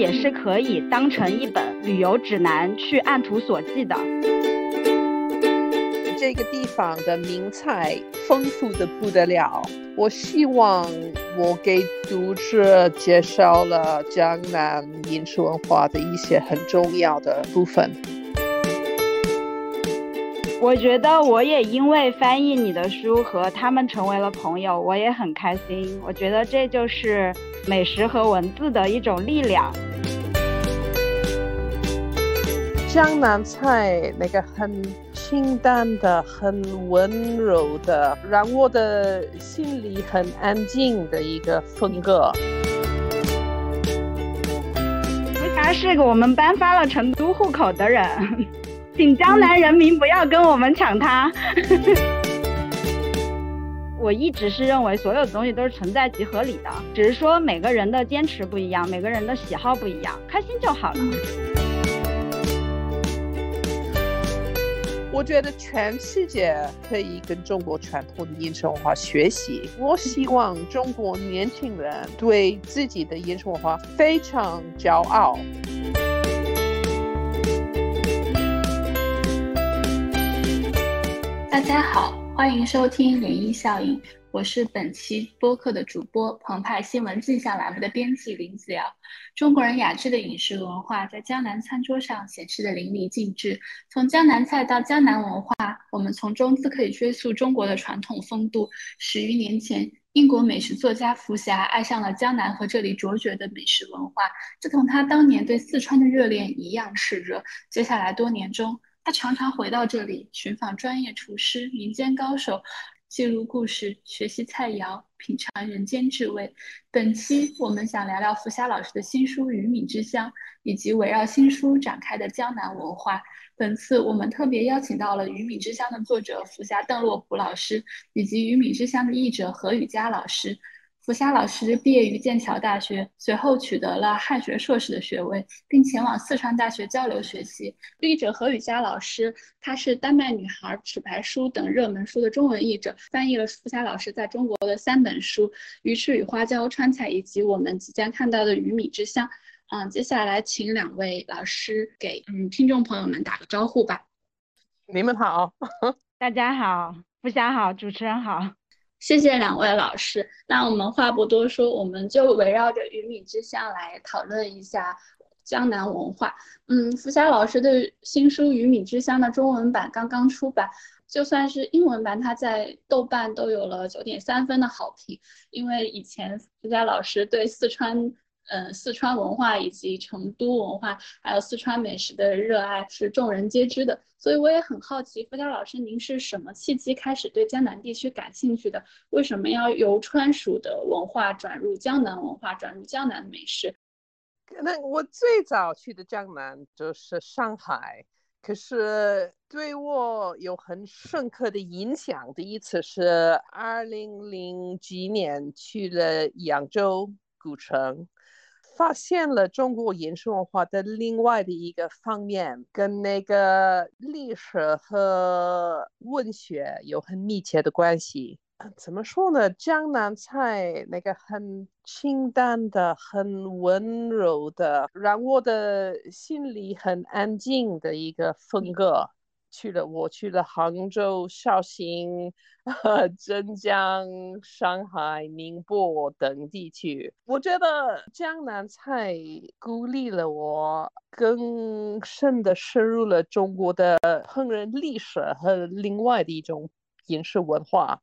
也是可以当成一本旅游指南去按图索骥的。这个地方的名菜丰富的不得了，我希望我给读者介绍了江南饮食文化的一些很重要的部分。我觉得我也因为翻译你的书和他们成为了朋友，我也很开心。我觉得这就是美食和文字的一种力量。江南菜那个很清淡的、很温柔的，让我的心里很安静的一个风格。福霞是个我们颁发了成都户口的人。请江南人民不要跟我们抢它。我一直是认为所有的东西都是存在即合理的，只是说每个人的坚持不一样，每个人的喜好不一样，开心就好了。我觉得全世界可以跟中国传统的饮食文化学习。我希望中国年轻人对自己的饮食文化非常骄傲。大家好，欢迎收听《涟漪效应》，我是本期播客的主播，澎湃新闻镜象栏目的编辑林子瑶。中国人雅致的饮食文化在江南餐桌上显示的淋漓尽致。从江南菜到江南文化，我们从中自可以追溯中国的传统风度。十余年前，英国美食作家福霞爱上了江南和这里卓绝的美食文化，这同他当年对四川的热恋一样炽热。接下来多年中，常常回到这里，寻访专业厨师、民间高手，记录故事，学习菜肴，品尝人间至味。本期我们想聊聊福霞老师的新书《鱼米之乡》，以及围绕新书展开的江南文化。本次我们特别邀请到了《鱼米之乡》的作者福霞邓洛普老师，以及《鱼米之乡》的译者何雨佳老师。福霞老师毕业于剑桥大学，随后取得了汉学硕士的学位，并前往四川大学交流学习。译者何雨佳老师，她是《丹麦女孩》《纸牌书》等热门书的中文译者，翻译了福霞老师在中国的三本书《鱼翅与花椒》《川菜》以及我们即将看到的《鱼米之乡》。嗯，接下来请两位老师给嗯听众朋友们打个招呼吧。你们好，大家好，福霞好，主持人好。谢谢两位老师。那我们话不多说，我们就围绕着鱼米之乡来讨论一下江南文化。嗯，福霞老师的新书《鱼米之乡》的中文版刚刚出版，就算是英文版，它在豆瓣都有了九点三分的好评。因为以前福霞老师对四川。嗯，四川文化以及成都文化，还有四川美食的热爱是众人皆知的，所以我也很好奇，付佳老师，您是什么契机开始对江南地区感兴趣的？为什么要由川蜀的文化转入江南文化，转入江南美食？那我最早去的江南就是上海，可是对我有很深刻的影响。的一次是二零零几年去了扬州古城。发现了中国饮食文化的另外的一个方面，跟那个历史和文学有很密切的关系。怎么说呢？江南菜那个很清淡的、很温柔的，让我的心里很安静的一个风格。去了，我去了杭州、绍兴、镇江、上海、宁波等地区。我觉得江南菜鼓励了我更深的深入了中国的烹饪历史和另外的一种饮食文化，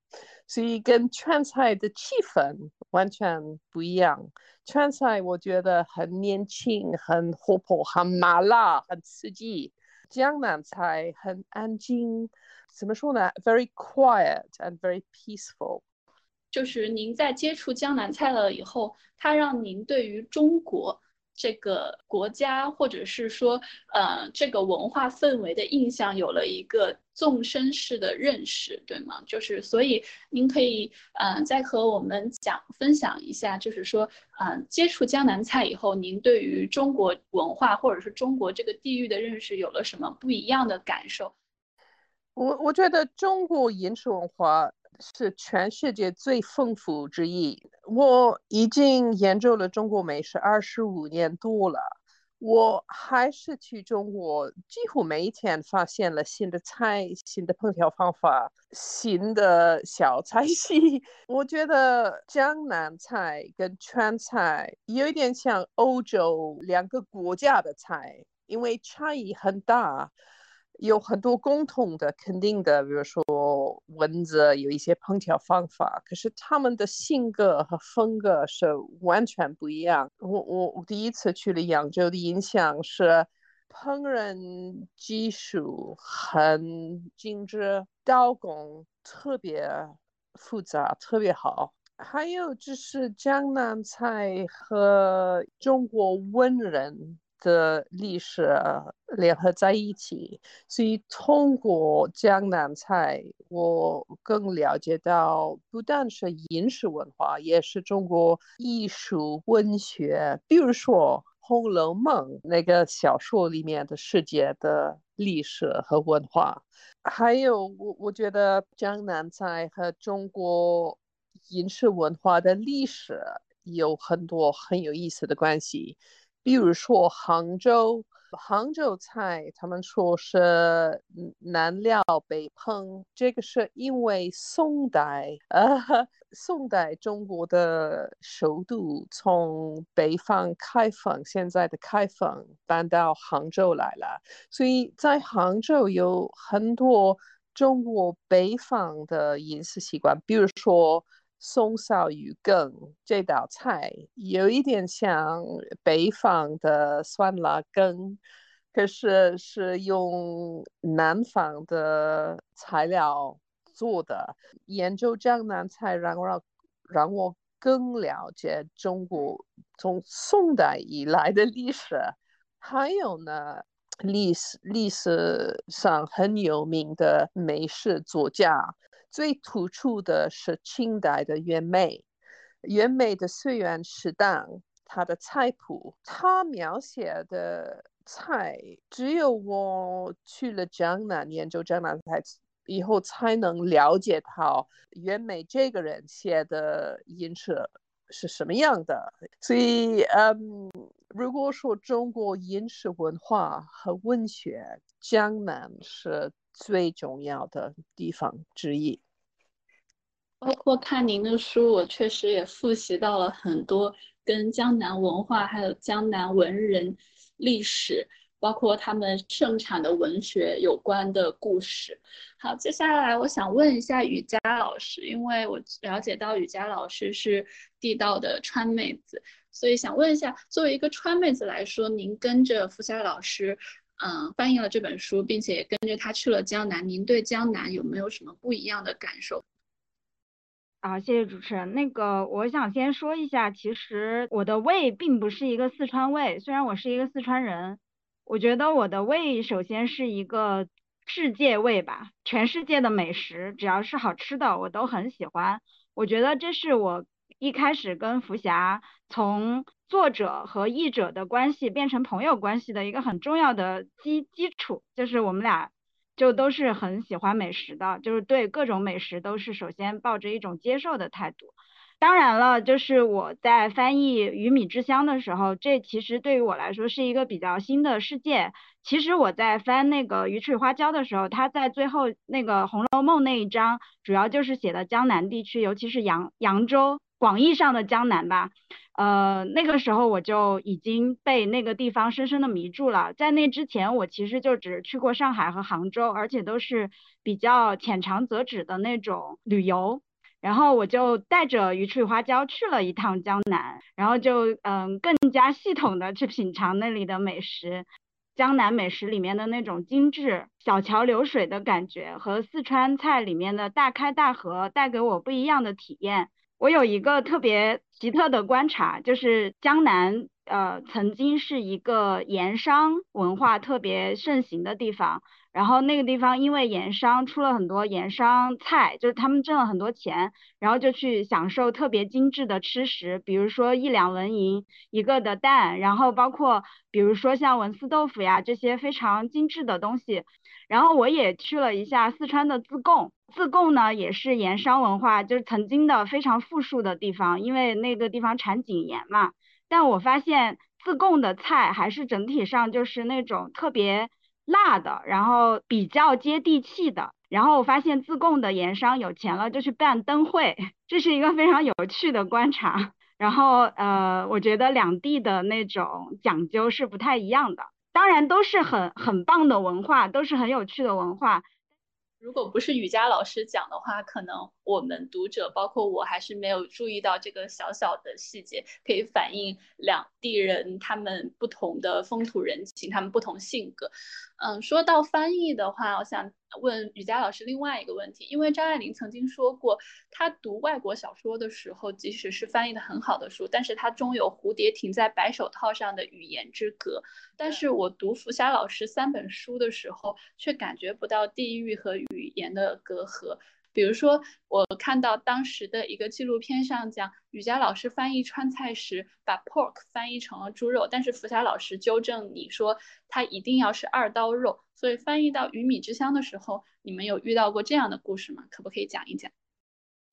所以跟川菜的气氛完全不一样。川菜我觉得很年轻、很活泼、很麻辣、很刺激。江南菜很安静，怎么说呢？Very quiet and very peaceful。就是您在接触江南菜了以后，它让您对于中国。这个国家，或者是说，呃，这个文化氛围的印象有了一个纵深式的认识，对吗？就是，所以您可以，嗯，再和我们讲分享一下，就是说，嗯，接触江南菜以后，您对于中国文化或者是中国这个地域的认识有了什么不一样的感受？我我觉得中国饮食文化是全世界最丰富之一。我已经研究了中国美食二十五年多了。我还是去中国，几乎每一天发现了新的菜、新的烹调方法、新的小菜系。我觉得江南菜跟川菜有一点像欧洲两个国家的菜，因为差异很大。有很多共同的、肯定的，比如说蚊子有一些烹调方法，可是他们的性格和风格是完全不一样。我我我第一次去了扬州的印象是，烹饪技术很精致，刀工特别复杂，特别好。还有就是江南菜和中国文人。的历史联合在一起，所以通过江南菜，我更了解到不但是饮食文化，也是中国艺术文学。比如说《红楼梦》那个小说里面的世界的历史和文化，还有我我觉得江南菜和中国饮食文化的历史有很多很有意思的关系。比如说杭州，杭州菜，他们说是南料北烹，这个是因为宋代，呃，宋代中国的首都从北方开封，现在的开封搬到杭州来了，所以在杭州有很多中国北方的饮食习惯，比如说。松烧鱼羹这道菜有一点像北方的酸辣羹，可是是用南方的材料做的。研究江南菜，让让让我更了解中国从宋代以来的历史。还有呢，历史历史上很有名的美食作家。最突出的是清代的袁枚，袁枚的《岁月食档》，他的菜谱，他描写的菜，只有我去了江南研究江南菜以后，才能了解到袁枚这个人写的饮食是什么样的。所以，嗯，如果说中国饮食文化和文学，江南是最重要的地方之一。包括看您的书，我确实也复习到了很多跟江南文化还有江南文人历史，包括他们盛产的文学有关的故事。好，接下来我想问一下雨佳老师，因为我了解到雨佳老师是地道的川妹子，所以想问一下，作为一个川妹子来说，您跟着福霞老师，嗯，翻译了这本书，并且也跟着他去了江南，您对江南有没有什么不一样的感受？啊，谢谢主持人。那个，我想先说一下，其实我的胃并不是一个四川胃，虽然我是一个四川人，我觉得我的胃首先是一个世界胃吧，全世界的美食只要是好吃的，我都很喜欢。我觉得这是我一开始跟福霞从作者和译者的关系变成朋友关系的一个很重要的基基础，就是我们俩。就都是很喜欢美食的，就是对各种美食都是首先抱着一种接受的态度。当然了，就是我在翻译《鱼米之乡》的时候，这其实对于我来说是一个比较新的世界。其实我在翻那个《鱼翅与花椒》的时候，他在最后那个《红楼梦》那一章，主要就是写的江南地区，尤其是扬扬州。广义上的江南吧，呃，那个时候我就已经被那个地方深深的迷住了。在那之前，我其实就只去过上海和杭州，而且都是比较浅尝辄止的那种旅游。然后我就带着鱼翅花椒去了一趟江南，然后就嗯更加系统的去品尝那里的美食，江南美食里面的那种精致小桥流水的感觉，和四川菜里面的大开大合带给我不一样的体验。我有一个特别奇特的观察，就是江南，呃，曾经是一个盐商文化特别盛行的地方。然后那个地方因为盐商出了很多盐商菜，就是他们挣了很多钱，然后就去享受特别精致的吃食，比如说一两文银一个的蛋，然后包括比如说像文思豆腐呀这些非常精致的东西。然后我也去了一下四川的自贡，自贡呢也是盐商文化，就是曾经的非常富庶的地方，因为那个地方产井盐嘛。但我发现自贡的菜还是整体上就是那种特别辣的，然后比较接地气的。然后我发现自贡的盐商有钱了就去办灯会，这是一个非常有趣的观察。然后呃，我觉得两地的那种讲究是不太一样的。当然都是很很棒的文化，都是很有趣的文化。如果不是雨佳老师讲的话，可能我们读者，包括我还是没有注意到这个小小的细节，可以反映两地人他们不同的风土人情，他们不同性格。嗯，说到翻译的话，我想问雨佳老师另外一个问题，因为张爱玲曾经说过，她读外国小说的时候，即使是翻译的很好的书，但是她终有蝴蝶停在白手套上的语言之隔。但是我读福霞老师三本书的时候，却感觉不到地域和语言的隔阂。比如说，我看到当时的一个纪录片上讲，雨佳老师翻译川菜时把 pork 翻译成了猪肉，但是福霞老师纠正你说它一定要是二刀肉。所以翻译到鱼米之乡的时候，你们有遇到过这样的故事吗？可不可以讲一讲？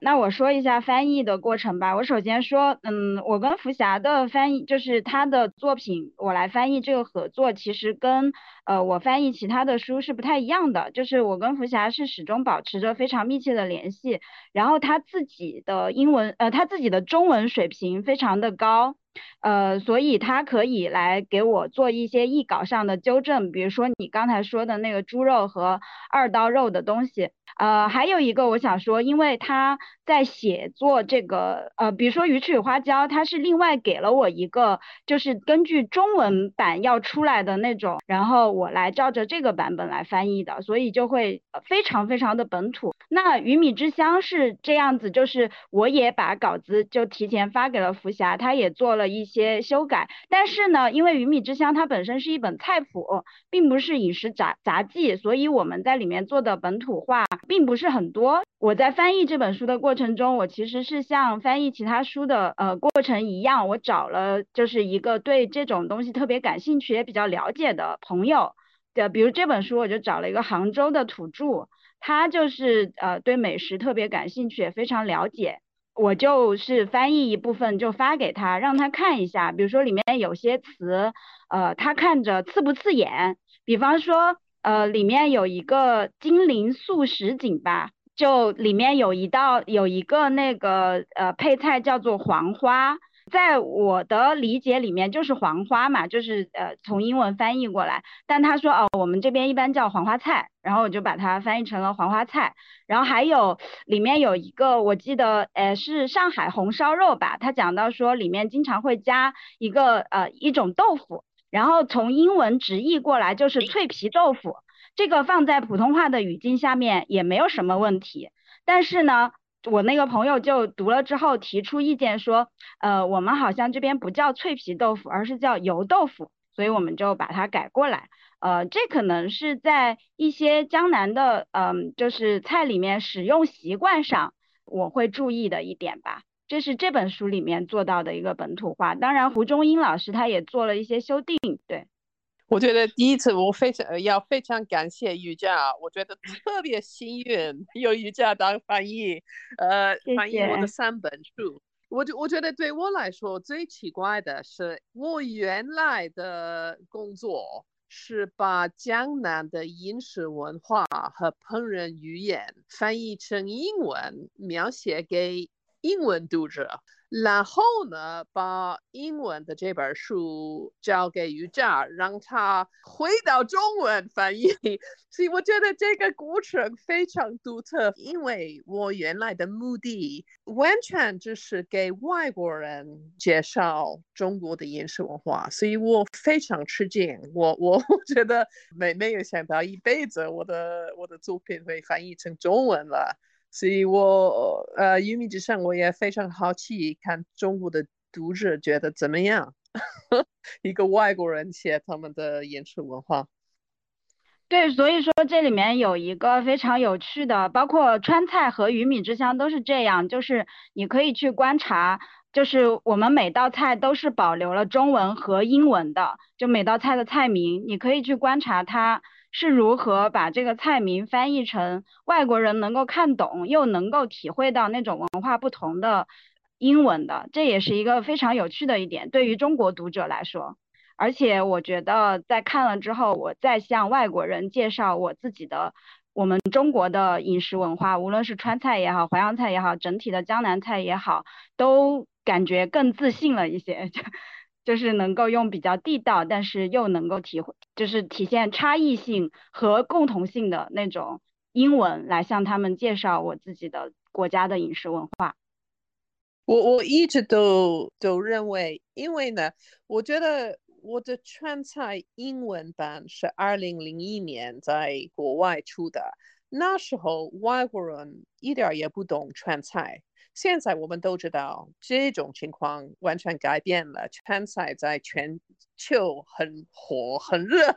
那我说一下翻译的过程吧。我首先说，嗯，我跟福霞的翻译，就是她的作品，我来翻译这个合作，其实跟呃我翻译其他的书是不太一样的。就是我跟福霞是始终保持着非常密切的联系，然后她自己的英文，呃，她自己的中文水平非常的高。呃，所以他可以来给我做一些译稿上的纠正，比如说你刚才说的那个猪肉和二刀肉的东西。呃，还有一个我想说，因为他在写作这个，呃，比如说鱼翅与花椒，他是另外给了我一个，就是根据中文版要出来的那种，然后我来照着这个版本来翻译的，所以就会非常非常的本土。那鱼米之乡是这样子，就是我也把稿子就提前发给了福霞，他也做了一些修改，但是呢，因为鱼米之乡它本身是一本菜谱，并不是饮食杂杂记，所以我们在里面做的本土化。并不是很多。我在翻译这本书的过程中，我其实是像翻译其他书的呃过程一样，我找了就是一个对这种东西特别感兴趣也比较了解的朋友。对，比如这本书，我就找了一个杭州的土著，他就是呃对美食特别感兴趣，也非常了解。我就是翻译一部分就发给他，让他看一下，比如说里面有些词，呃，他看着刺不刺眼？比方说。呃，里面有一个金陵素食锦吧，就里面有一道有一个那个呃配菜叫做黄花，在我的理解里面就是黄花嘛，就是呃从英文翻译过来，但他说哦我们这边一般叫黄花菜，然后我就把它翻译成了黄花菜，然后还有里面有一个我记得呃是上海红烧肉吧，他讲到说里面经常会加一个呃一种豆腐。然后从英文直译过来就是脆皮豆腐，这个放在普通话的语境下面也没有什么问题。但是呢，我那个朋友就读了之后提出意见说，呃，我们好像这边不叫脆皮豆腐，而是叫油豆腐，所以我们就把它改过来。呃，这可能是在一些江南的，嗯，就是菜里面使用习惯上，我会注意的一点吧。这是这本书里面做到的一个本土化，当然胡中英老师他也做了一些修订。对，我觉得第一次我非常要非常感谢瑜伽，我觉得特别幸运 有瑜伽当翻译，呃，翻译我的三本书。我就我觉得对我来说最奇怪的是，我原来的工作是把江南的饮食文化和烹饪语言翻译成英文，描写给。英文读者，然后呢，把英文的这本书交给瑜伽，让他回到中文翻译。所以我觉得这个过程非常独特，因为我原来的目的完全就是给外国人介绍中国的饮食文化，所以我非常吃惊。我我觉得没没有想到一辈子我的我的作品会翻译成中文了。所以，我呃，鱼米之上，我也非常好奇，看中国的读者觉得怎么样？一个外国人写他们的饮食文化。对，所以说这里面有一个非常有趣的，包括川菜和鱼米之乡都是这样，就是你可以去观察，就是我们每道菜都是保留了中文和英文的，就每道菜的菜名，你可以去观察它是如何把这个菜名翻译成外国人能够看懂又能够体会到那种文化不同的英文的，这也是一个非常有趣的一点，对于中国读者来说。而且我觉得在看了之后，我再向外国人介绍我自己的我们中国的饮食文化，无论是川菜也好，淮扬菜也好，整体的江南菜也好，都感觉更自信了一些，就是能够用比较地道，但是又能够体会，就是体现差异性和共同性的那种英文来向他们介绍我自己的国家的饮食文化。我我一直都都认为，因为呢，我觉得。我的川菜英文版是二零零一年在国外出的，那时候外国人一点也不懂川菜。现在我们都知道这种情况完全改变了，川菜在全球很火很热。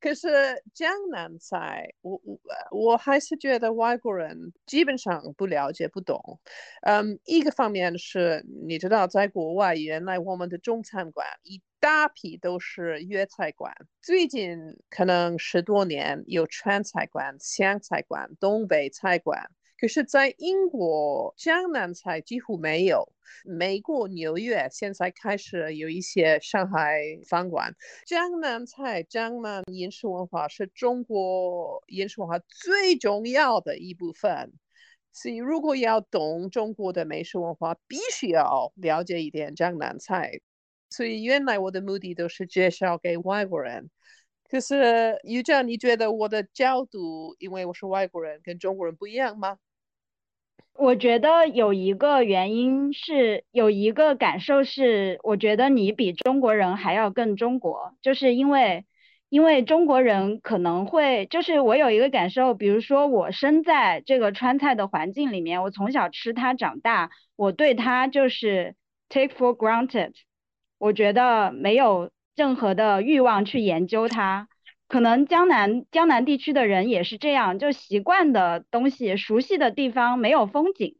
可是江南菜，我我我还是觉得外国人基本上不了解不懂。嗯，一个方面是你知道，在国外原来我们的中餐馆一大批都是粤菜馆，最近可能十多年有川菜馆、湘菜馆、东北菜馆。可是，在英国，江南菜几乎没有。美国纽约现在开始有一些上海饭馆。江南菜、江南饮食文化是中国饮食文化最重要的一部分。所以，如果要懂中国的美食文化，必须要了解一点江南菜。所以，原来我的目的都是介绍给外国人。可是，于正，你觉得我的角度，因为我是外国人，跟中国人不一样吗？我觉得有一个原因是，有一个感受是，我觉得你比中国人还要更中国，就是因为，因为中国人可能会，就是我有一个感受，比如说我生在这个川菜的环境里面，我从小吃它长大，我对它就是 take for granted，我觉得没有任何的欲望去研究它。可能江南江南地区的人也是这样，就习惯的东西、熟悉的地方没有风景，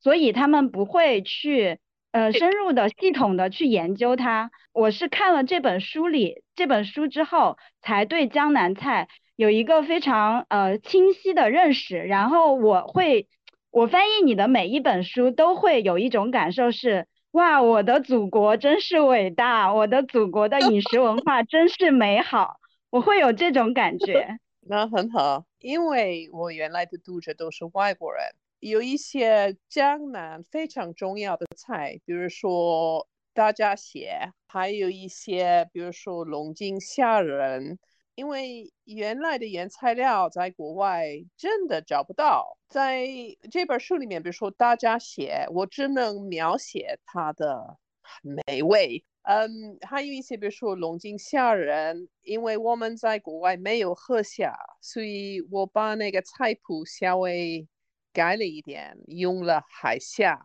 所以他们不会去呃深入的、系统的去研究它。我是看了这本书里这本书之后，才对江南菜有一个非常呃清晰的认识。然后我会，我翻译你的每一本书都会有一种感受是：哇，我的祖国真是伟大，我的祖国的饮食文化真是美好。我会有这种感觉，那很好，因为我原来的读者都是外国人，有一些江南非常重要的菜，比如说大闸蟹，还有一些比如说龙井虾仁，因为原来的原材料在国外真的找不到，在这本书里面，比如说大闸蟹，我只能描写它的美味。嗯，还有一些，比如说龙井虾仁，因为我们在国外没有河虾，所以我把那个菜谱稍微改了一点，用了海虾。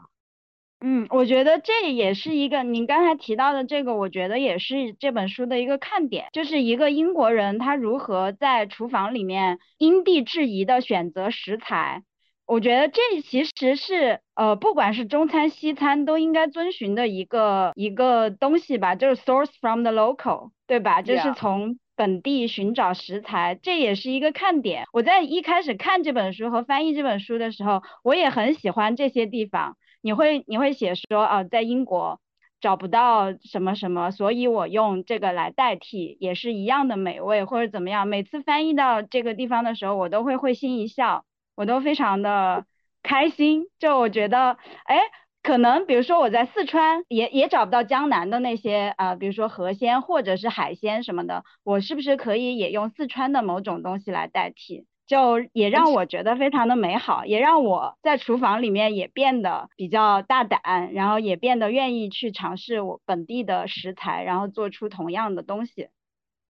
嗯，我觉得这也是一个您刚才提到的这个，我觉得也是这本书的一个看点，就是一个英国人他如何在厨房里面因地制宜的选择食材。我觉得这其实是呃，不管是中餐西餐都应该遵循的一个一个东西吧，就是 source from the local，对吧？就是从本地寻找食材，这也是一个看点。我在一开始看这本书和翻译这本书的时候，我也很喜欢这些地方。你会你会写说啊，在英国找不到什么什么，所以我用这个来代替，也是一样的美味或者怎么样。每次翻译到这个地方的时候，我都会会心一笑。我都非常的开心，就我觉得，哎，可能比如说我在四川也也找不到江南的那些啊，比如说河鲜或者是海鲜什么的，我是不是可以也用四川的某种东西来代替？就也让我觉得非常的美好，也让我在厨房里面也变得比较大胆，然后也变得愿意去尝试我本地的食材，然后做出同样的东西。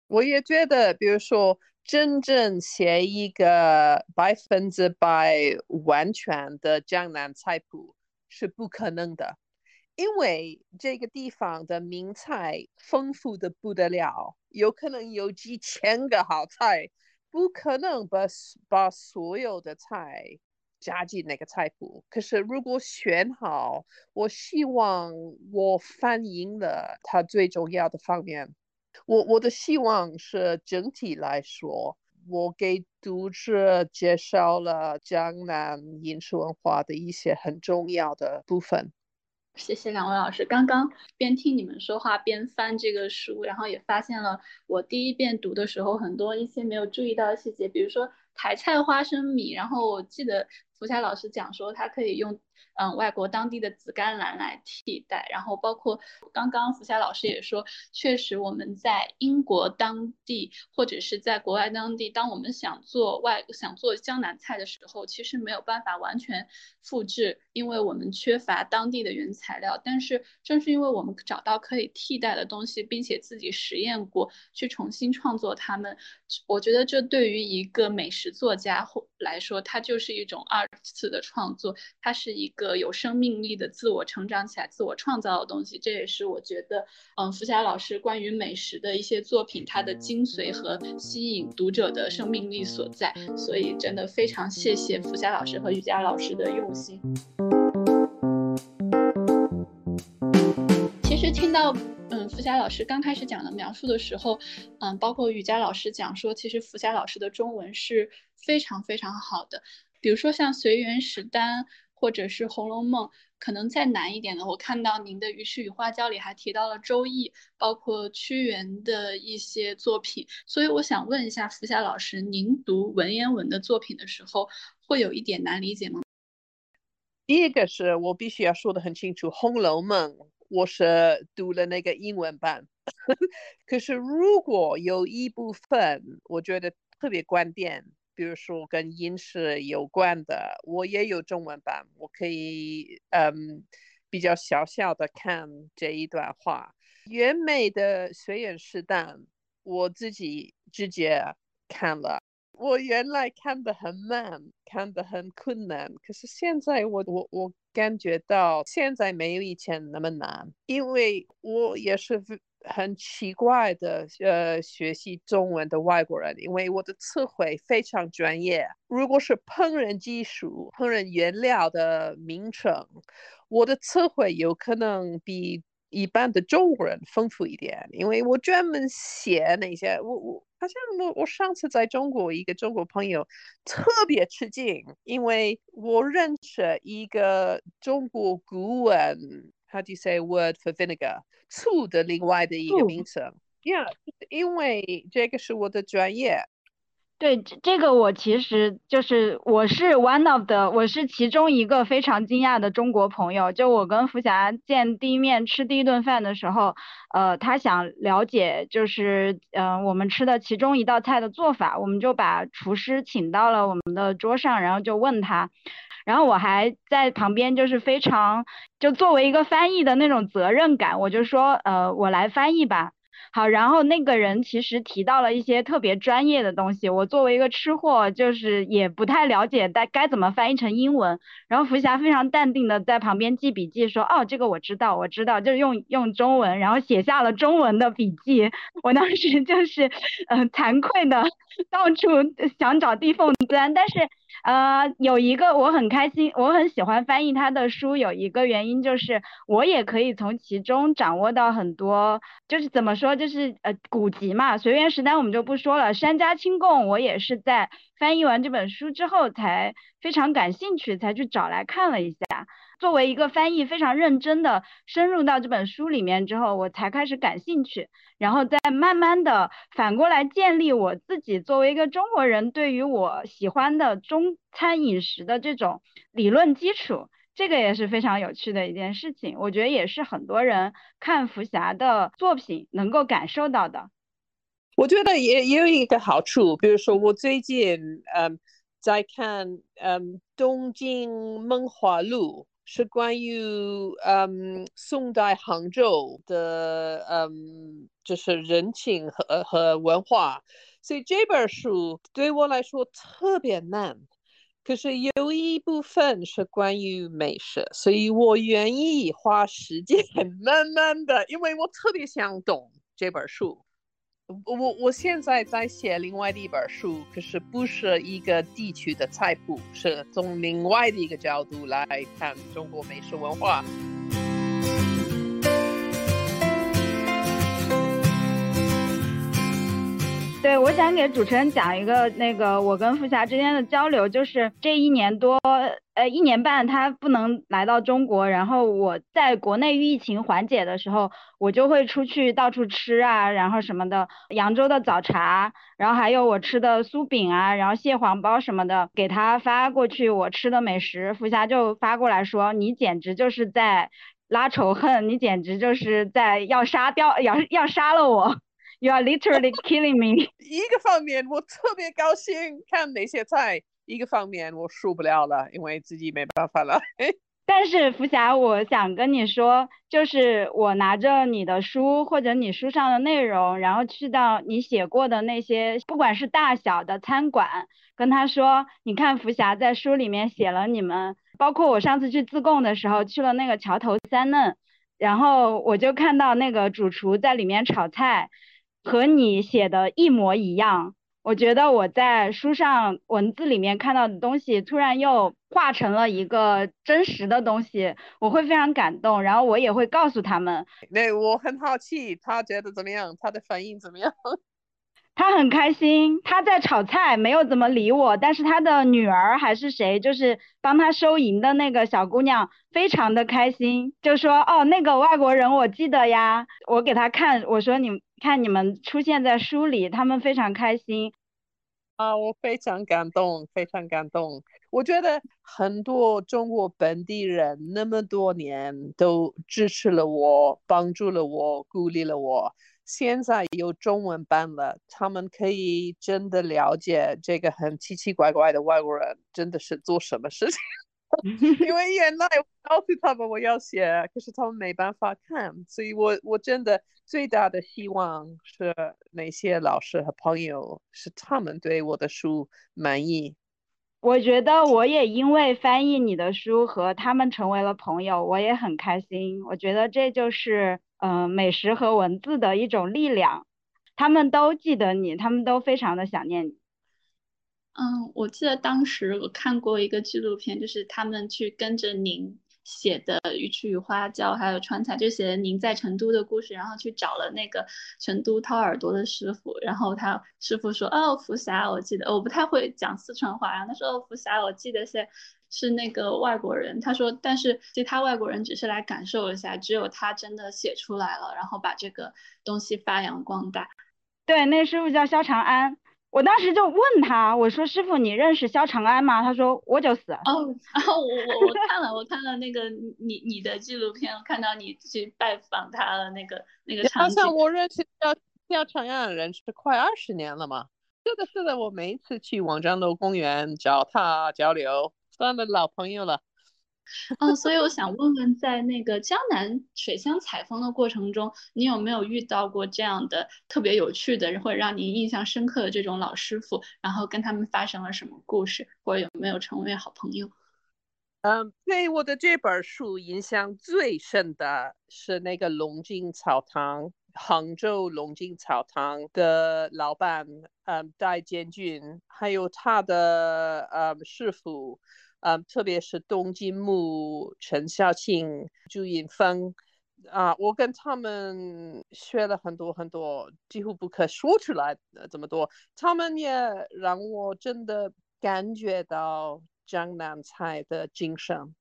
我也觉得，比如说。真正写一个百分之百完全的江南菜谱是不可能的，因为这个地方的名菜丰富的不得了，有可能有几千个好菜，不可能把把所有的菜加进那个菜谱。可是如果选好，我希望我反映了它最重要的方面。我我的希望是整体来说，我给读者介绍了江南饮食文化的一些很重要的部分。谢谢两位老师。刚刚边听你们说话边翻这个书，然后也发现了我第一遍读的时候很多一些没有注意到的细节，比如说台菜花生米。然后我记得福霞老师讲说，它可以用。嗯，外国当地的紫甘蓝来替代，然后包括刚刚福霞老师也说，确实我们在英国当地或者是在国外当地，当我们想做外想做江南菜的时候，其实没有办法完全复制，因为我们缺乏当地的原材料。但是正是因为我们找到可以替代的东西，并且自己实验过，去重新创作它们，我觉得这对于一个美食作家或来说，它就是一种二次的创作，它是一。一个有生命力的自我成长起来、自我创造的东西，这也是我觉得，嗯，福霞老师关于美食的一些作品，它的精髓和吸引读者的生命力所在。所以，真的非常谢谢福霞老师和瑜伽老师的用心。其实听到，嗯，福霞老师刚开始讲的描述的时候，嗯，包括瑜伽老师讲说，其实福霞老师的中文是非常非常好的，比如说像随园食单。或者是《红楼梦》，可能再难一点的。我看到您的《鱼翅与花椒》里还提到了《周易》，包括屈原的一些作品。所以我想问一下福霞老师，您读文言文的作品的时候，会有一点难理解吗？第一个是我必须要说的很清楚，《红楼梦》我是读了那个英文版，可是如果有一部分我觉得特别关键。比如说跟饮食有关的，我也有中文版，我可以嗯比较小小的看这一段话。原美的随园食单，我自己直接看了。我原来看的很慢，看的很困难，可是现在我我我感觉到现在没有以前那么难，因为我也是。很奇怪的，呃，学习中文的外国人，因为我的词汇非常专业。如果是烹饪技术、烹饪原料的名称，我的词汇有可能比一般的中国人丰富一点，因为我专门写那些。我我好像我我上次在中国一个中国朋友特别吃惊，因为我认识一个中国古文。How do you say a word for vinegar？醋的另外的一个名称。Yeah，因为这个是我的专业。对，这这个我其实就是我是 one of the，我是其中一个非常惊讶的中国朋友。就我跟福霞见第一面吃第一顿饭的时候，呃，他想了解就是嗯我们吃的其中一道菜的做法，我们就把厨师请到了我们的桌上，然后就问他。然后我还在旁边，就是非常就作为一个翻译的那种责任感，我就说，呃，我来翻译吧。好，然后那个人其实提到了一些特别专业的东西，我作为一个吃货，就是也不太了解该该怎么翻译成英文。然后福霞非常淡定的在旁边记笔记，说，哦，这个我知道，我知道，就是用用中文，然后写下了中文的笔记。我当时就是，嗯，惭愧的 到处想找地缝钻，但是。呃，有一个我很开心，我很喜欢翻译他的书，有一个原因就是我也可以从其中掌握到很多，就是怎么说，就是呃古籍嘛，随园食单我们就不说了，山家清供我也是在翻译完这本书之后才非常感兴趣，才去找来看了一下。作为一个翻译，非常认真的深入到这本书里面之后，我才开始感兴趣，然后再慢慢的反过来建立我自己作为一个中国人对于我喜欢的中餐饮食的这种理论基础，这个也是非常有趣的一件事情。我觉得也是很多人看福霞的作品能够感受到的。我觉得也也有一个好处，比如说我最近嗯在看嗯东京梦华录。是关于嗯宋代杭州的嗯就是人情和和文化，所以这本书对我来说特别难。可是有一部分是关于美食，所以我愿意花时间 慢慢的，因为我特别想懂这本书。我我现在在写另外的一本书，可是不是一个地区的菜谱，是从另外的一个角度来看中国美食文化。对，我想给主持人讲一个那个我跟富霞之间的交流，就是这一年多，呃，一年半他不能来到中国，然后我在国内疫情缓解的时候，我就会出去到处吃啊，然后什么的，扬州的早茶，然后还有我吃的酥饼啊，然后蟹黄包什么的，给他发过去我吃的美食，富霞就发过来说，你简直就是在拉仇恨，你简直就是在要杀掉，要要杀了我。You are literally killing me。一个方面我特别高兴看那些菜，一个方面我受不了了，因为自己没办法了。但是福霞，我想跟你说，就是我拿着你的书或者你书上的内容，然后去到你写过的那些，不管是大小的餐馆，跟他说，你看福霞在书里面写了你们，包括我上次去自贡的时候去了那个桥头三嫩，然后我就看到那个主厨在里面炒菜。和你写的一模一样，我觉得我在书上文字里面看到的东西，突然又化成了一个真实的东西，我会非常感动，然后我也会告诉他们。对我很好奇，他觉得怎么样？他的反应怎么样？他很开心，他在炒菜，没有怎么理我。但是他的女儿还是谁，就是帮他收银的那个小姑娘，非常的开心，就说：“哦，那个外国人我记得呀。”我给他看，我说：“你看你们出现在书里，他们非常开心。”啊，我非常感动，非常感动。我觉得很多中国本地人那么多年都支持了我，帮助了我，鼓励了我。现在有中文版了，他们可以真的了解这个很奇奇怪怪的外国人真的是做什么事情。因为原来我告诉他们我要写，可是他们没办法看，所以我我真的最大的希望是那些老师和朋友是他们对我的书满意。我觉得我也因为翻译你的书和他们成为了朋友，我也很开心。我觉得这就是。嗯，美食和文字的一种力量，他们都记得你，他们都非常的想念你。嗯，我记得当时我看过一个纪录片，就是他们去跟着您写的《鱼翅与花椒》还有川菜，就写的您在成都的故事，然后去找了那个成都掏耳朵的师傅，然后他师傅说：“哦，福霞，我记得，我不太会讲四川话。”然后他说：“哦，福霞，我记得是。”是那个外国人，他说，但是其他外国人只是来感受一下，只有他真的写出来了，然后把这个东西发扬光大。对，那师傅叫肖长安，我当时就问他，我说师傅，你认识肖长安吗？他说我就死。哦，然后我我我看了，我看了那个你你的纪录片，看到你去拜访他了那个那个场景。好像我认识肖肖长安的人是快二十年了嘛？是的，是的，我每一次去王江楼公园找他交流。算了，老朋友了。嗯，所以我想问问，在那个江南水乡采风的过程中，你有没有遇到过这样的特别有趣的，或者让您印象深刻的这种老师傅？然后跟他们发生了什么故事，或者有没有成为好朋友？嗯，对我的这本书影响最深的是那个龙井草堂，杭州龙井草堂的老板，嗯，戴建军，还有他的嗯师傅。嗯，特别是东京木、陈孝庆、朱云峰，啊，我跟他们学了很多很多，几乎不可说出来的这么多。他们也让我真的感觉到江南菜的精神。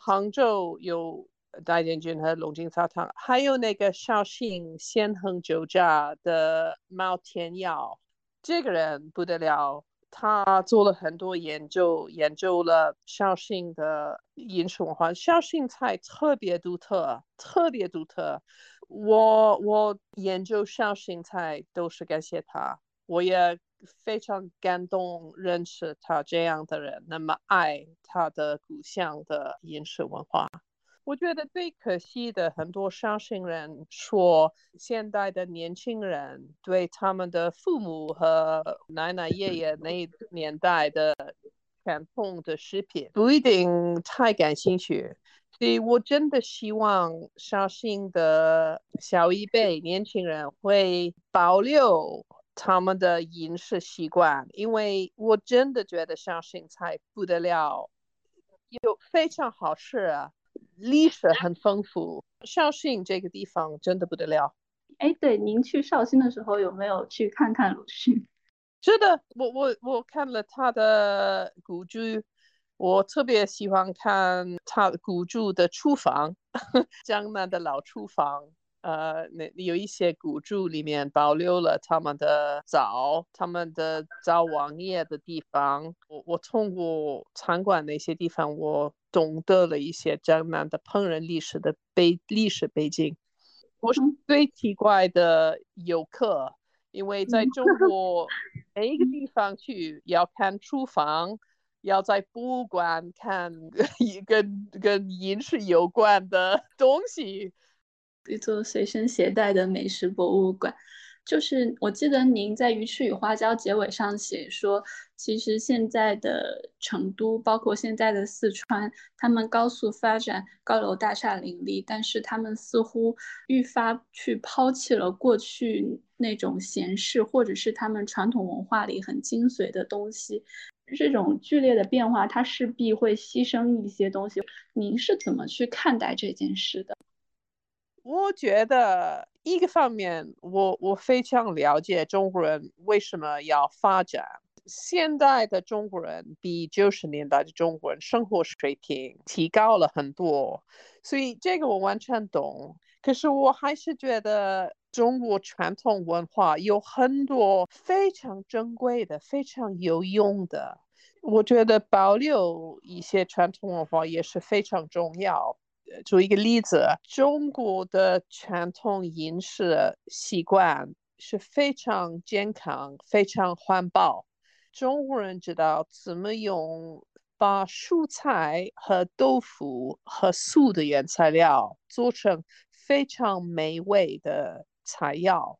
杭州有戴建军和龙井茶堂，还有那个绍兴鲜恒酒家的毛天耀，这个人不得了。他做了很多研究，研究了绍兴的饮食文化。绍兴菜特别独特，特别独特。我我研究绍兴菜都是感谢他，我也非常感动认识他这样的人，那么爱他的故乡的饮食文化。我觉得最可惜的，很多绍兴人说，现代的年轻人对他们的父母和奶奶爷爷那年代的传统的食品不一定太感兴趣。所以我真的希望绍兴的小一辈年轻人会保留他们的饮食习惯，因为我真的觉得绍兴菜不得了，有非常好吃，历史很丰富。绍兴这个地方真的不得了。哎，对，您去绍兴的时候有没有去看看鲁迅？是的，我我我看了他的古居，我特别喜欢看他古住的厨房，江南的老厨房。呃，那有一些古著里面保留了他们的早，他们的灶王爷的地方。我我通过参观那些地方，我懂得了一些江南的烹饪历史的背历史背景。我是最奇怪的游客，因为在中国 每一个地方去要看厨房，要在博物馆看 跟跟饮食有关的东西。一座随身携带的美食博物馆，就是我记得您在《鱼翅与花椒》结尾上写说，其实现在的成都，包括现在的四川，他们高速发展，高楼大厦林立，但是他们似乎愈发去抛弃了过去那种闲适，或者是他们传统文化里很精髓的东西。这种剧烈的变化，它势必会牺牲一些东西。您是怎么去看待这件事的？我觉得一个方面，我我非常了解中国人为什么要发展。现在的中国人比九十年代的中国人生活水平提高了很多，所以这个我完全懂。可是我还是觉得中国传统文化有很多非常珍贵的、非常有用的。我觉得保留一些传统文化也是非常重要。做一个例子，中国的传统饮食习惯是非常健康、非常环保。中国人知道怎么用把蔬菜和豆腐和素的原材料做成非常美味的菜肴。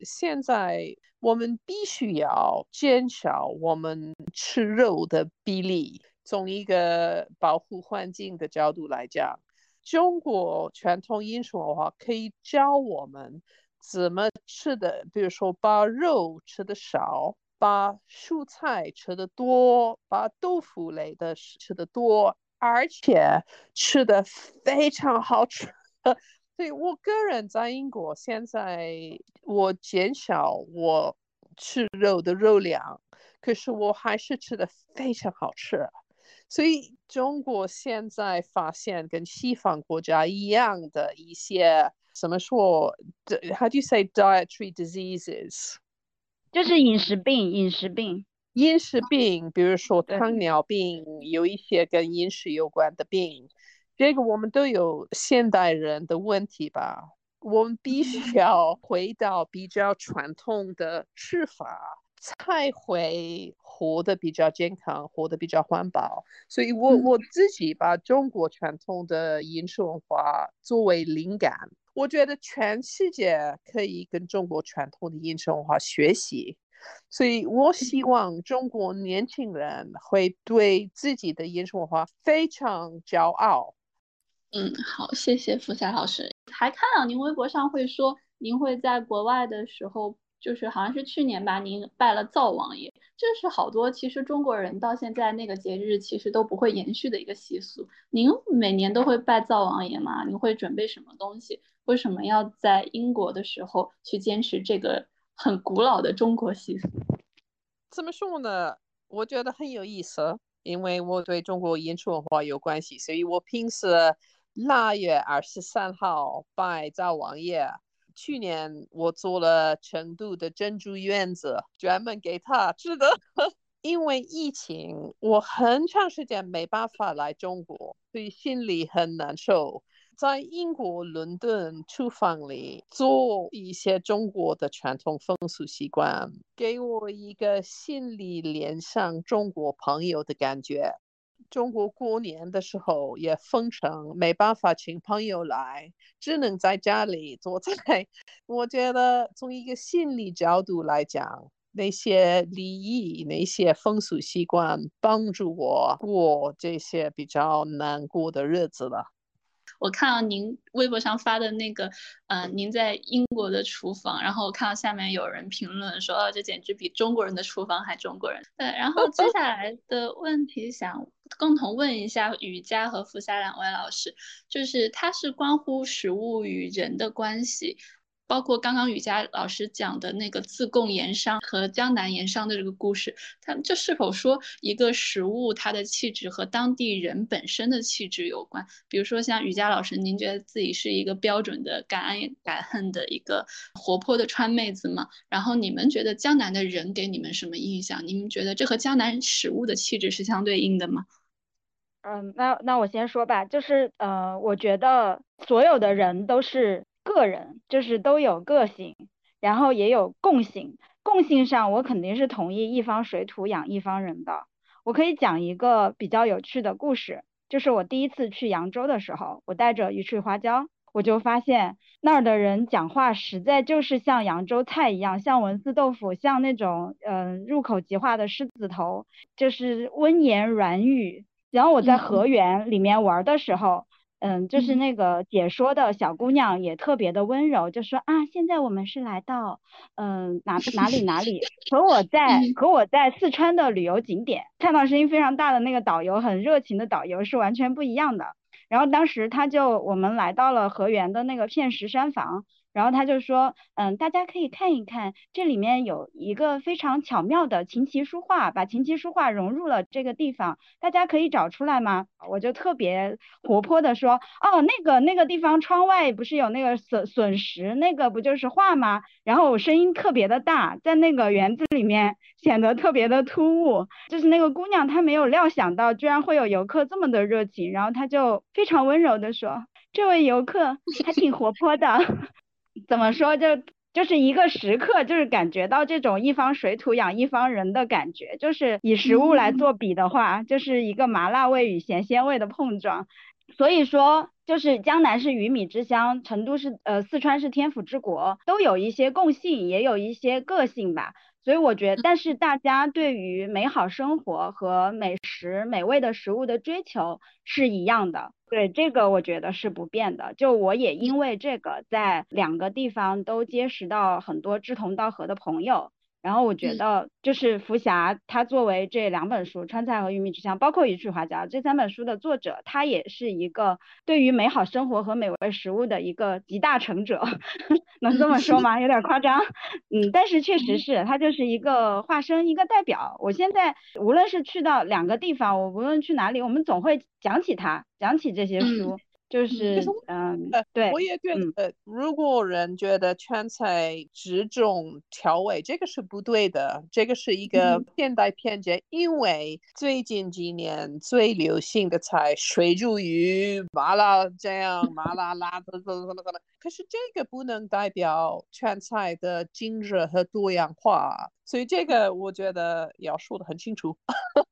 现在我们必须要减少我们吃肉的比例。从一个保护环境的角度来讲。中国传统饮食文化可以教我们怎么吃的，比如说把肉吃的少，把蔬菜吃的多，把豆腐类的吃的多，而且吃的非常好吃。所以我个人在英国，现在我减少我吃肉的肉量，可是我还是吃的非常好吃。所以中国现在发现跟西方国家一样的一些怎么说？How do you say dietary diseases？就是饮食病，饮食病，饮食病，比如说糖尿病，有一些跟饮食有关的病。这个我们都有现代人的问题吧？我们必须要回到比较传统的吃法。才会活得比较健康，活得比较环保。所以，我我自己把中国传统的饮食文化作为灵感，我觉得全世界可以跟中国传统的饮食文化学习。所以我希望中国年轻人会对自己的饮食文化非常骄傲。嗯，好，谢谢福霞老师。还看到您微博上会说，您会在国外的时候。就是好像是去年吧，您拜了灶王爷，这是好多其实中国人到现在那个节日其实都不会延续的一个习俗。您每年都会拜灶王爷吗？您会准备什么东西？为什么要在英国的时候去坚持这个很古老的中国习俗？怎么说呢？我觉得很有意思，因为我对中国饮食文化有关系，所以我平时腊月二十三号拜灶王爷。去年我做了成都的珍珠院子，专门给他吃的。因为疫情，我很长时间没办法来中国，所以心里很难受。在英国伦敦厨房里做一些中国的传统风俗习惯，给我一个心里连上中国朋友的感觉。中国过年的时候也封城，没办法请朋友来，只能在家里做菜。我觉得从一个心理角度来讲，那些礼仪、那些风俗习惯帮助我过这些比较难过的日子了。我看到您微博上发的那个，呃，您在英国的厨房，然后我看到下面有人评论说，哦，这简直比中国人的厨房还中国人。对，然后接下来的问题想共同问一下雨佳和福霞两位老师，就是它是关乎食物与人的关系。包括刚刚雨佳老师讲的那个自贡盐商和江南盐商的这个故事，他这是否说一个食物它的气质和当地人本身的气质有关？比如说像雨佳老师，您觉得自己是一个标准的敢爱敢恨的一个活泼的川妹子吗？然后你们觉得江南的人给你们什么印象？你们觉得这和江南食物的气质是相对应的吗？嗯，那那我先说吧，就是呃，我觉得所有的人都是。个人就是都有个性，然后也有共性。共性上，我肯定是同意一方水土养一方人的。我可以讲一个比较有趣的故事，就是我第一次去扬州的时候，我带着鱼翅花椒，我就发现那儿的人讲话实在就是像扬州菜一样，像文思豆腐，像那种嗯入口即化的狮子头，就是温言软语。然后我在河源里面玩的时候。嗯，就是那个解说的小姑娘也特别的温柔，就说啊，现在我们是来到嗯哪哪里哪里，和我在和我在四川的旅游景点看到声音非常大的那个导游很热情的导游是完全不一样的。然后当时他就我们来到了河源的那个片石山房。然后他就说，嗯，大家可以看一看，这里面有一个非常巧妙的琴棋书画，把琴棋书画融入了这个地方，大家可以找出来吗？我就特别活泼的说，哦，那个那个地方窗外不是有那个笋笋石，那个不就是画吗？然后我声音特别的大，在那个园子里面显得特别的突兀，就是那个姑娘她没有料想到居然会有游客这么的热情，然后她就非常温柔的说，这位游客 还挺活泼的。怎么说就就是一个时刻，就是感觉到这种一方水土养一方人的感觉，就是以食物来做比的话，就是一个麻辣味与咸鲜味的碰撞。所以说，就是江南是鱼米之乡，成都是呃四川是天府之国，都有一些共性，也有一些个性吧。所以我觉得，但是大家对于美好生活和美食、美味的食物的追求是一样的。对这个，我觉得是不变的。就我也因为这个，在两个地方都结识到很多志同道合的朋友。然后我觉得，就是福霞，他作为这两本书《川菜》和《鱼米之乡》，包括《一曲花椒》这三本书的作者，他也是一个对于美好生活和美味食物的一个集大成者，能这么说吗？有点夸张，嗯，但是确实是他就是一个化身，一个代表。我现在无论是去到两个地方，我无论去哪里，我们总会讲起他，讲起这些书。就是嗯，对，我也觉得，如果人觉得川菜只重调味，这个是不对的，这个是一个现代偏见。因为最近几年最流行的菜，水煮鱼、麻辣酱、麻 辣辣的，怎么怎么怎么，可是这个不能代表川菜的精致和多样化。所以这个我觉得要说的很清楚。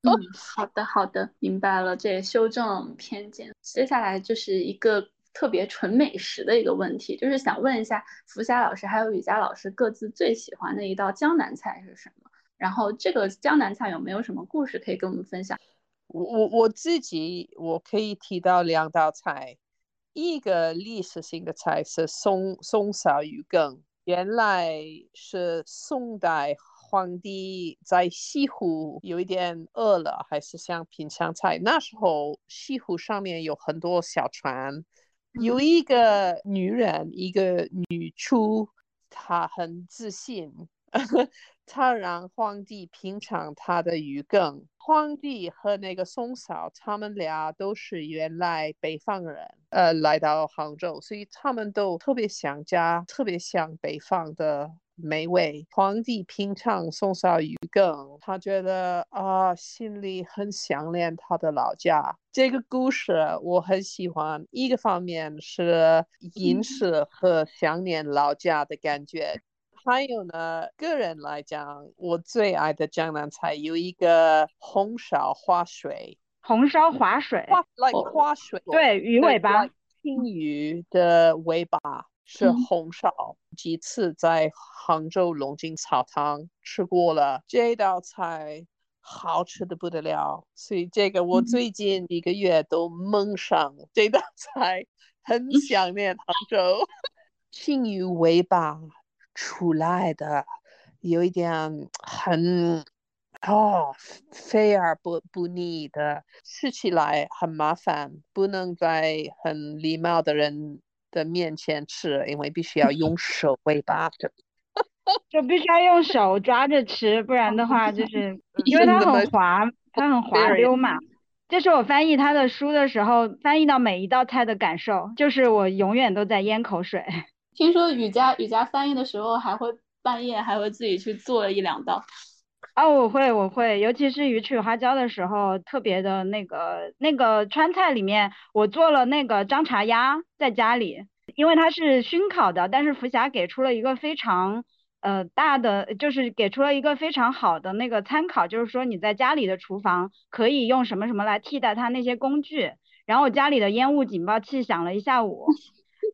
嗯，好的好的，明白了，这也修正偏见。接下来就是一个特别纯美食的一个问题，就是想问一下福霞老师还有雨佳老师各自最喜欢的一道江南菜是什么？然后这个江南菜有没有什么故事可以跟我们分享？我我我自己我可以提到两道菜，一个历史性的菜是松松烧鱼羹，原来是宋代。皇帝在西湖有一点饿了，还是想品尝菜。那时候西湖上面有很多小船，有一个女人，一个女厨，她很自信，她让皇帝品尝她的鱼羹。皇帝和那个宋嫂，他们俩都是原来北方人，呃，来到杭州，所以他们都特别想家，特别想北方的。美味，皇帝品尝宋少鱼羹，他觉得啊，心里很想念他的老家。这个故事我很喜欢，一个方面是饮食和想念老家的感觉，还有呢，个人来讲，我最爱的江南菜有一个红烧花水，红烧滑水，花 like 花水，对，鱼尾巴，青鱼的尾巴。是红烧，几次在杭州龙井草堂吃过了这道菜，好吃的不得了。所以这个我最近一个月都蒙上这道 菜，很想念杭州。青鱼尾巴出来的，有一点很哦，肥而不不腻的，吃起来很麻烦，不能在很礼貌的人的面前吃，因为必须要用手喂巴的。就必须要用手抓着吃，不然的话就是 因为它很滑，它很滑溜嘛。这是我翻译他的书的时候，翻译到每一道菜的感受，就是我永远都在咽口水。听说雨佳雨佳翻译的时候，还会半夜还会自己去做一两道。啊，我会我会，尤其是鱼翅花椒的时候，特别的那个那个川菜里面，我做了那个张茶鸭在家里，因为它是熏烤的，但是福霞给出了一个非常。呃，大的就是给出了一个非常好的那个参考，就是说你在家里的厨房可以用什么什么来替代它那些工具。然后家里的烟雾警报器响了一下午。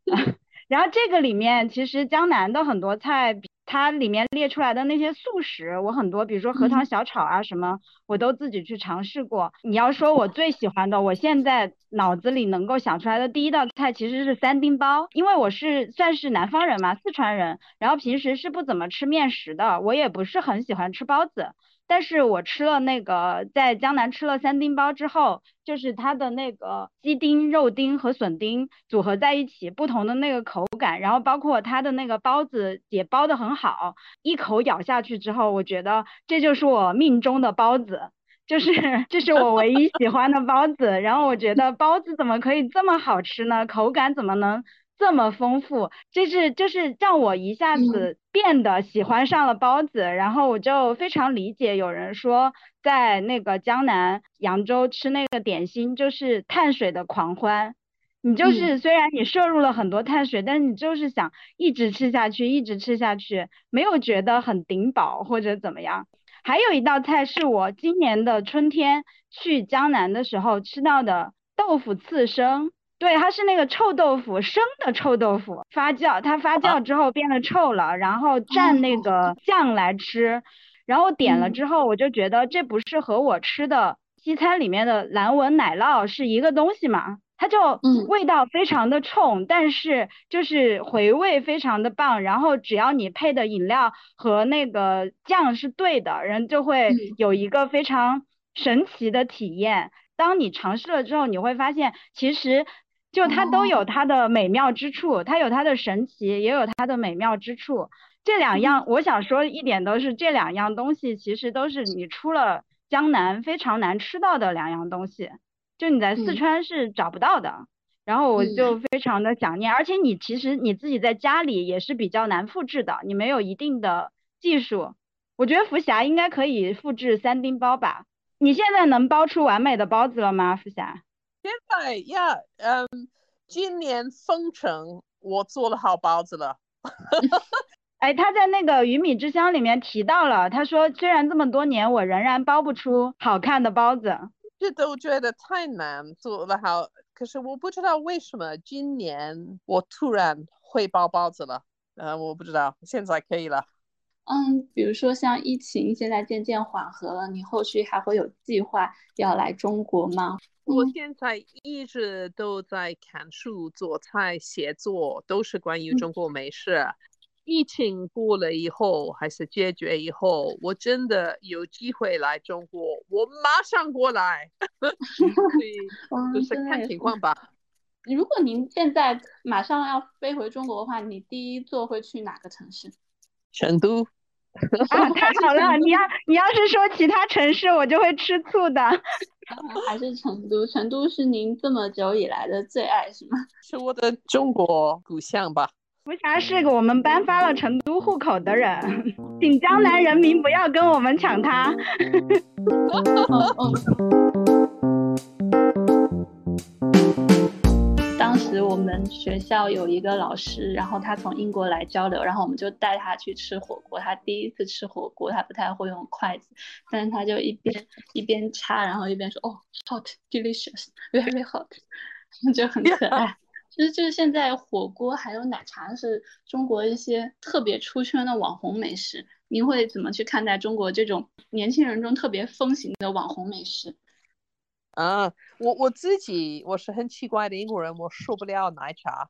然后这个里面其实江南的很多菜。它里面列出来的那些素食，我很多，比如说荷塘小炒啊什么，我都自己去尝试过。你要说我最喜欢的，我现在脑子里能够想出来的第一道菜其实是三丁包，因为我是算是南方人嘛，四川人，然后平时是不怎么吃面食的，我也不是很喜欢吃包子。但是我吃了那个在江南吃了三丁包之后，就是它的那个鸡丁、肉丁和笋丁组合在一起，不同的那个口感，然后包括它的那个包子也包的很好，一口咬下去之后，我觉得这就是我命中的包子，就是 这是我唯一喜欢的包子。然后我觉得包子怎么可以这么好吃呢？口感怎么能？这么丰富，就是就是让我一下子变得喜欢上了包子，然后我就非常理解有人说在那个江南扬州吃那个点心就是碳水的狂欢，你就是虽然你摄入了很多碳水，但是你就是想一直吃下去，一直吃下去，没有觉得很顶饱或者怎么样。还有一道菜是我今年的春天去江南的时候吃到的豆腐刺身。对，它是那个臭豆腐，生的臭豆腐发酵，它发酵之后变得臭了，然后蘸那个酱来吃，然后点了之后，我就觉得这不是和我吃的西餐里面的蓝纹奶酪是一个东西嘛？它就味道非常的冲，但是就是回味非常的棒，然后只要你配的饮料和那个酱是对的，人就会有一个非常神奇的体验。当你尝试了之后，你会发现其实。就它都有它的美妙之处，它有它的神奇，也有它的美妙之处。这两样，我想说一点都是这两样东西，其实都是你出了江南非常难吃到的两样东西，就你在四川是找不到的。然后我就非常的想念，而且你其实你自己在家里也是比较难复制的，你没有一定的技术。我觉得福霞应该可以复制三丁包吧？你现在能包出完美的包子了吗，福霞？现在呀，嗯，今年封城，我做了好包子了。哎，他在那个鱼米之乡里面提到了，他说虽然这么多年我仍然包不出好看的包子，这都觉得太难做了好。可是我不知道为什么今年我突然会包包子了，呃，我不知道，现在可以了。嗯，比如说像疫情现在渐渐缓和了，你后续还会有计划要来中国吗？我现在一直都在看书、做菜、写作，都是关于中国美食。疫情过了以后，还是解决以后，我真的有机会来中国，我马上过来。所以 就是看情况吧。如果您现在马上要飞回中国的话，你第一座会去哪个城市？成都。啊，太好了！你要你要是说其他城市，我就会吃醋的。还是成都，成都是您这么久以来的最爱，是吗？是我的中国故乡吧。福霞是个我们颁发了成都户口的人，请江南人民不要跟我们抢他。时我们学校有一个老师，然后他从英国来交流，然后我们就带他去吃火锅。他第一次吃火锅，他不太会用筷子，但是他就一边一边插，然后一边说：“哦，hot, delicious, very hot。”就很可爱。其实就是现在火锅还有奶茶是中国一些特别出圈的网红美食。您会怎么去看待中国这种年轻人中特别风行的网红美食？啊，我我自己我是很奇怪的英国人，我受不了奶茶，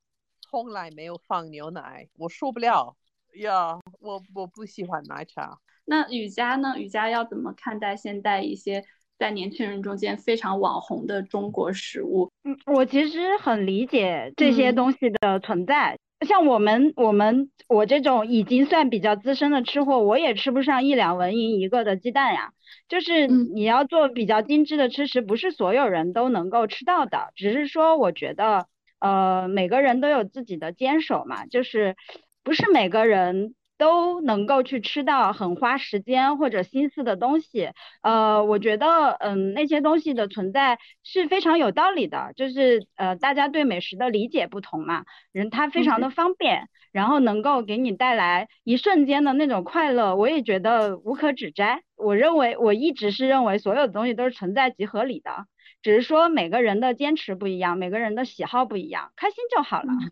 从来没有放牛奶，我受不了呀，我我不喜欢奶茶。那雨佳呢？雨佳要怎么看待现在一些在年轻人中间非常网红的中国食物？嗯，我其实很理解这些东西的存在。像我们我们我这种已经算比较资深的吃货，我也吃不上一两文银一个的鸡蛋呀。就是你要做比较精致的吃食，不是所有人都能够吃到的。只是说，我觉得，呃，每个人都有自己的坚守嘛，就是不是每个人都能够去吃到很花时间或者心思的东西。呃，我觉得，嗯，那些东西的存在是非常有道理的。就是呃，大家对美食的理解不同嘛，人他非常的方便。然后能够给你带来一瞬间的那种快乐，我也觉得无可指摘。我认为我一直是认为所有的东西都是存在即合理的，只是说每个人的坚持不一样，每个人的喜好不一样，开心就好了。嗯，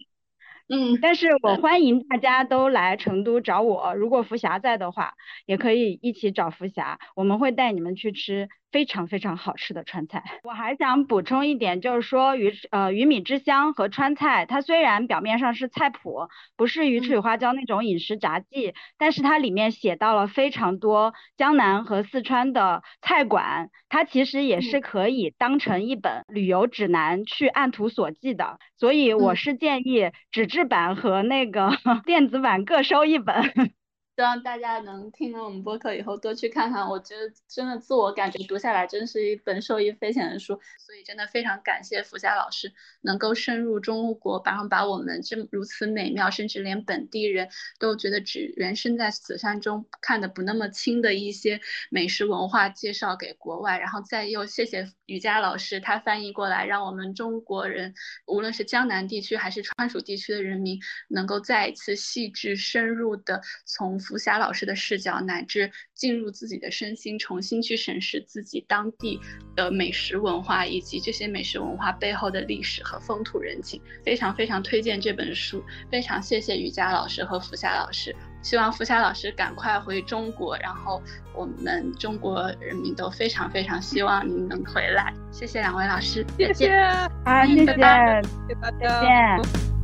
嗯但是我欢迎大家都来成都找我，如果福霞在的话，也可以一起找福霞，我们会带你们去吃。非常非常好吃的川菜，我还想补充一点，就是说鱼呃鱼米之乡和川菜，它虽然表面上是菜谱，不是鱼翅与花椒那种饮食杂记，但是它里面写到了非常多江南和四川的菜馆，它其实也是可以当成一本旅游指南去按图索骥的，所以我是建议纸质版和那个 电子版各收一本。希希望大家能听了我们播客以后多去看看，我觉得真的自我感觉读下来真是一本受益匪浅的书，所以真的非常感谢福佳老师能够深入中国，然后把我们这如此美妙，甚至连本地人都觉得只缘身在此山中看的不那么清的一些美食文化介绍给国外，然后再又谢谢瑜伽老师他翻译过来，让我们中国人无论是江南地区还是川蜀地区的人民能够再一次细致深入的从。福霞老师的视角，乃至进入自己的身心，重新去审视自己当地的美食文化，以及这些美食文化背后的历史和风土人情，非常非常推荐这本书。非常谢谢瑜伽老师和福霞老师，希望福霞老师赶快回中国，然后我们中国人民都非常非常希望您能回来。谢谢两位老师，谢谢，啊，谢谢，谢谢大家，再见。